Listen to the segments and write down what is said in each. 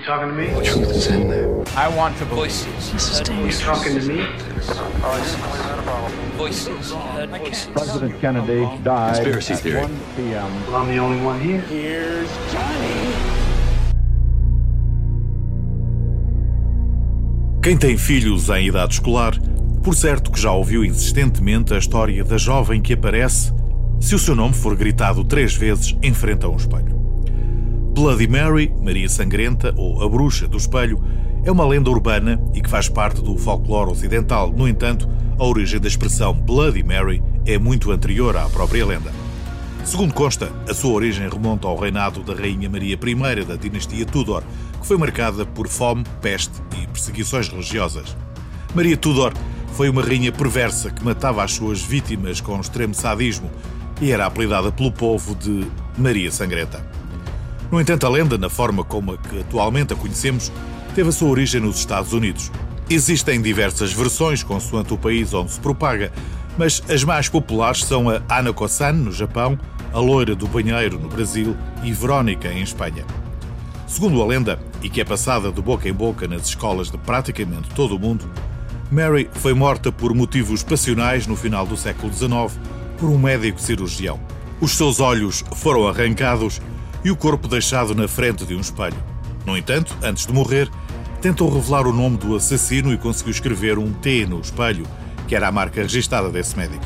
You talking to me? The truth is in there. I want to voices. This is You dangerous. talking to me? Voices. President Kennedy died Conspiracy at theory. 1 p.m. Well, I'm the only one here. Quem tem filhos em idade escolar, por certo que já ouviu insistentemente a história da jovem que aparece se o seu nome for gritado três vezes em frente a um espelho. Bloody Mary, Maria Sangrenta ou a Bruxa do Espelho, é uma lenda urbana e que faz parte do folclore ocidental. No entanto, a origem da expressão Bloody Mary é muito anterior à própria lenda. Segundo consta, a sua origem remonta ao reinado da Rainha Maria I da dinastia Tudor, que foi marcada por fome, peste e perseguições religiosas. Maria Tudor foi uma rainha perversa que matava as suas vítimas com extremo sadismo e era apelidada pelo povo de Maria Sangrenta. No entanto, a lenda, na forma como a que atualmente a conhecemos, teve a sua origem nos Estados Unidos. Existem diversas versões consoante o país onde se propaga, mas as mais populares são a Anako-san, no Japão, a Loira do Banheiro, no Brasil e Verónica, em Espanha. Segundo a lenda, e que é passada de boca em boca nas escolas de praticamente todo o mundo, Mary foi morta por motivos passionais no final do século XIX por um médico cirurgião. Os seus olhos foram arrancados e o corpo deixado na frente de um espelho. No entanto, antes de morrer, tentou revelar o nome do assassino e conseguiu escrever um T no espelho, que era a marca registada desse médico.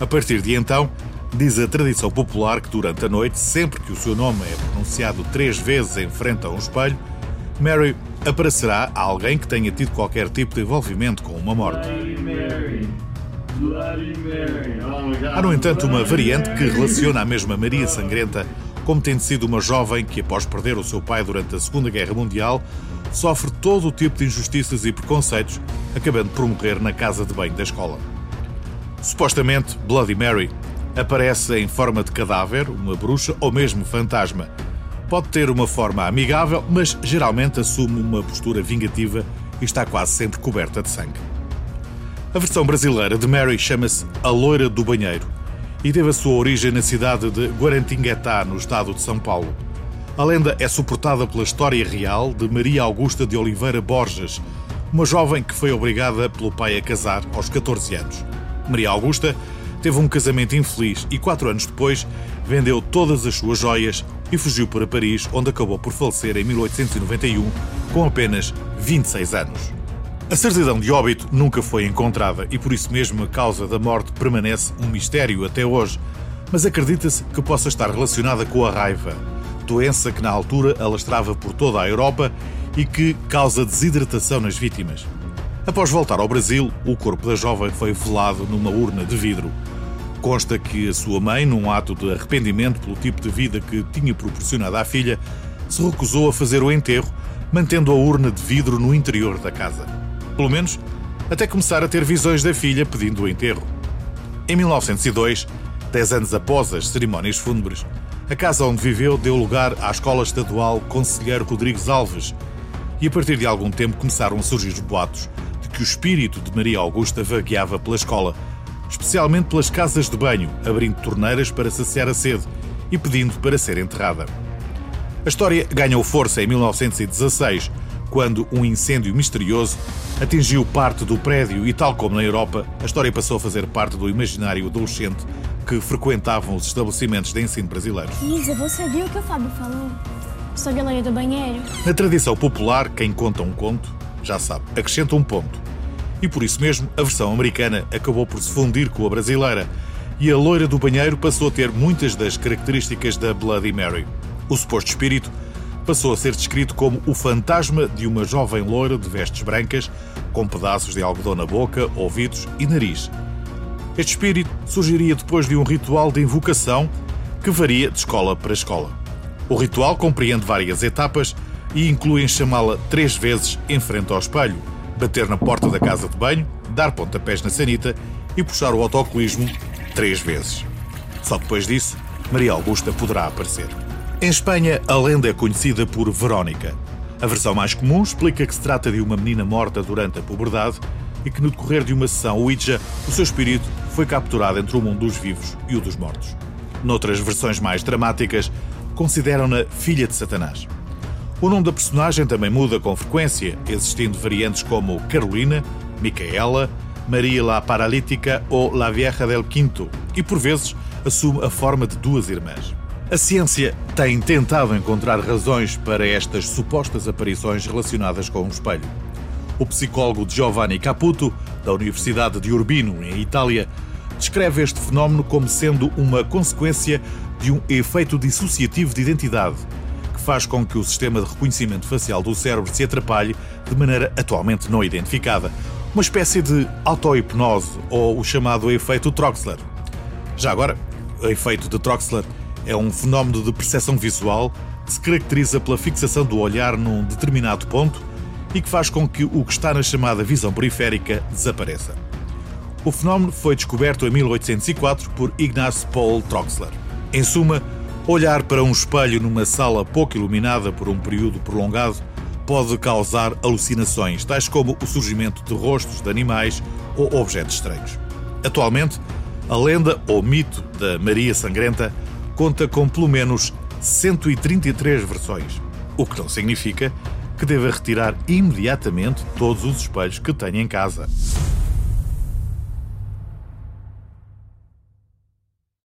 A partir de então, diz a tradição popular que durante a noite, sempre que o seu nome é pronunciado três vezes em frente a um espelho, Mary aparecerá a alguém que tenha tido qualquer tipo de envolvimento com uma morte. Há, no entanto, uma variante que relaciona a mesma Maria Sangrenta como tendo sido uma jovem que, após perder o seu pai durante a Segunda Guerra Mundial, sofre todo o tipo de injustiças e preconceitos, acabando por morrer na casa de banho da escola. Supostamente, Bloody Mary aparece em forma de cadáver, uma bruxa ou mesmo fantasma. Pode ter uma forma amigável, mas geralmente assume uma postura vingativa e está quase sempre coberta de sangue. A versão brasileira de Mary chama-se A Loira do Banheiro e teve a sua origem na cidade de Guarantinguetá, no estado de São Paulo. A lenda é suportada pela história real de Maria Augusta de Oliveira Borges, uma jovem que foi obrigada pelo pai a casar aos 14 anos. Maria Augusta teve um casamento infeliz e, quatro anos depois, vendeu todas as suas joias e fugiu para Paris, onde acabou por falecer em 1891, com apenas 26 anos. A certidão de óbito nunca foi encontrada e por isso mesmo a causa da morte permanece um mistério até hoje, mas acredita-se que possa estar relacionada com a raiva, doença que na altura alastrava por toda a Europa e que causa desidratação nas vítimas. Após voltar ao Brasil, o corpo da jovem foi velado numa urna de vidro. Consta que a sua mãe, num ato de arrependimento pelo tipo de vida que tinha proporcionado à filha, se recusou a fazer o enterro, mantendo a urna de vidro no interior da casa. Pelo menos até começar a ter visões da filha pedindo o enterro. Em 1902, dez anos após as cerimónias fúnebres, a casa onde viveu deu lugar à Escola Estadual Conselheiro Rodrigues Alves, e a partir de algum tempo começaram a surgir os boatos de que o espírito de Maria Augusta vagueava pela escola, especialmente pelas casas de banho, abrindo torneiras para saciar a sede e pedindo para ser enterrada. A história ganhou força em 1916, quando um incêndio misterioso atingiu parte do prédio e, tal como na Europa, a história passou a fazer parte do imaginário adolescente que frequentavam os estabelecimentos de ensino brasileiros. Isa, você viu o que o Fábio falou? Sobre a loira do banheiro? Na tradição popular, quem conta um conto, já sabe, acrescenta um ponto. E por isso mesmo, a versão americana acabou por se fundir com a brasileira e a loira do banheiro passou a ter muitas das características da Bloody Mary. O suposto espírito passou a ser descrito como o fantasma de uma jovem loira de vestes brancas, com pedaços de algodão na boca, ouvidos e nariz. Este espírito surgiria depois de um ritual de invocação que varia de escola para escola. O ritual compreende várias etapas e inclui chamá-la três vezes em frente ao espelho, bater na porta da casa de banho, dar pontapés na sanita e puxar o autocolismo três vezes. Só depois disso, Maria Augusta poderá aparecer. Em Espanha, a lenda é conhecida por Verónica. A versão mais comum explica que se trata de uma menina morta durante a puberdade e que, no decorrer de uma sessão Ouija, o seu espírito foi capturado entre o mundo dos vivos e o dos mortos. Noutras versões mais dramáticas, consideram-na filha de Satanás. O nome da personagem também muda com frequência, existindo variantes como Carolina, Micaela, Maria la Paralítica ou La Vieja del Quinto, e por vezes assume a forma de duas irmãs. A ciência tem tentado encontrar razões para estas supostas aparições relacionadas com o espelho. O psicólogo Giovanni Caputo, da Universidade de Urbino, em Itália, descreve este fenómeno como sendo uma consequência de um efeito dissociativo de identidade, que faz com que o sistema de reconhecimento facial do cérebro se atrapalhe de maneira atualmente não identificada. Uma espécie de auto-hipnose ou o chamado efeito Troxler. Já agora, o efeito de Troxler é um fenómeno de percepção visual que se caracteriza pela fixação do olhar num determinado ponto e que faz com que o que está na chamada visão periférica desapareça. O fenómeno foi descoberto em 1804 por Ignaz Paul Troxler. Em suma, olhar para um espelho numa sala pouco iluminada por um período prolongado pode causar alucinações, tais como o surgimento de rostos de animais ou objetos estranhos. Atualmente, a lenda ou mito da Maria Sangrenta conta com pelo menos 133 versões, o que não significa que deva retirar imediatamente todos os espelhos que tenha em casa.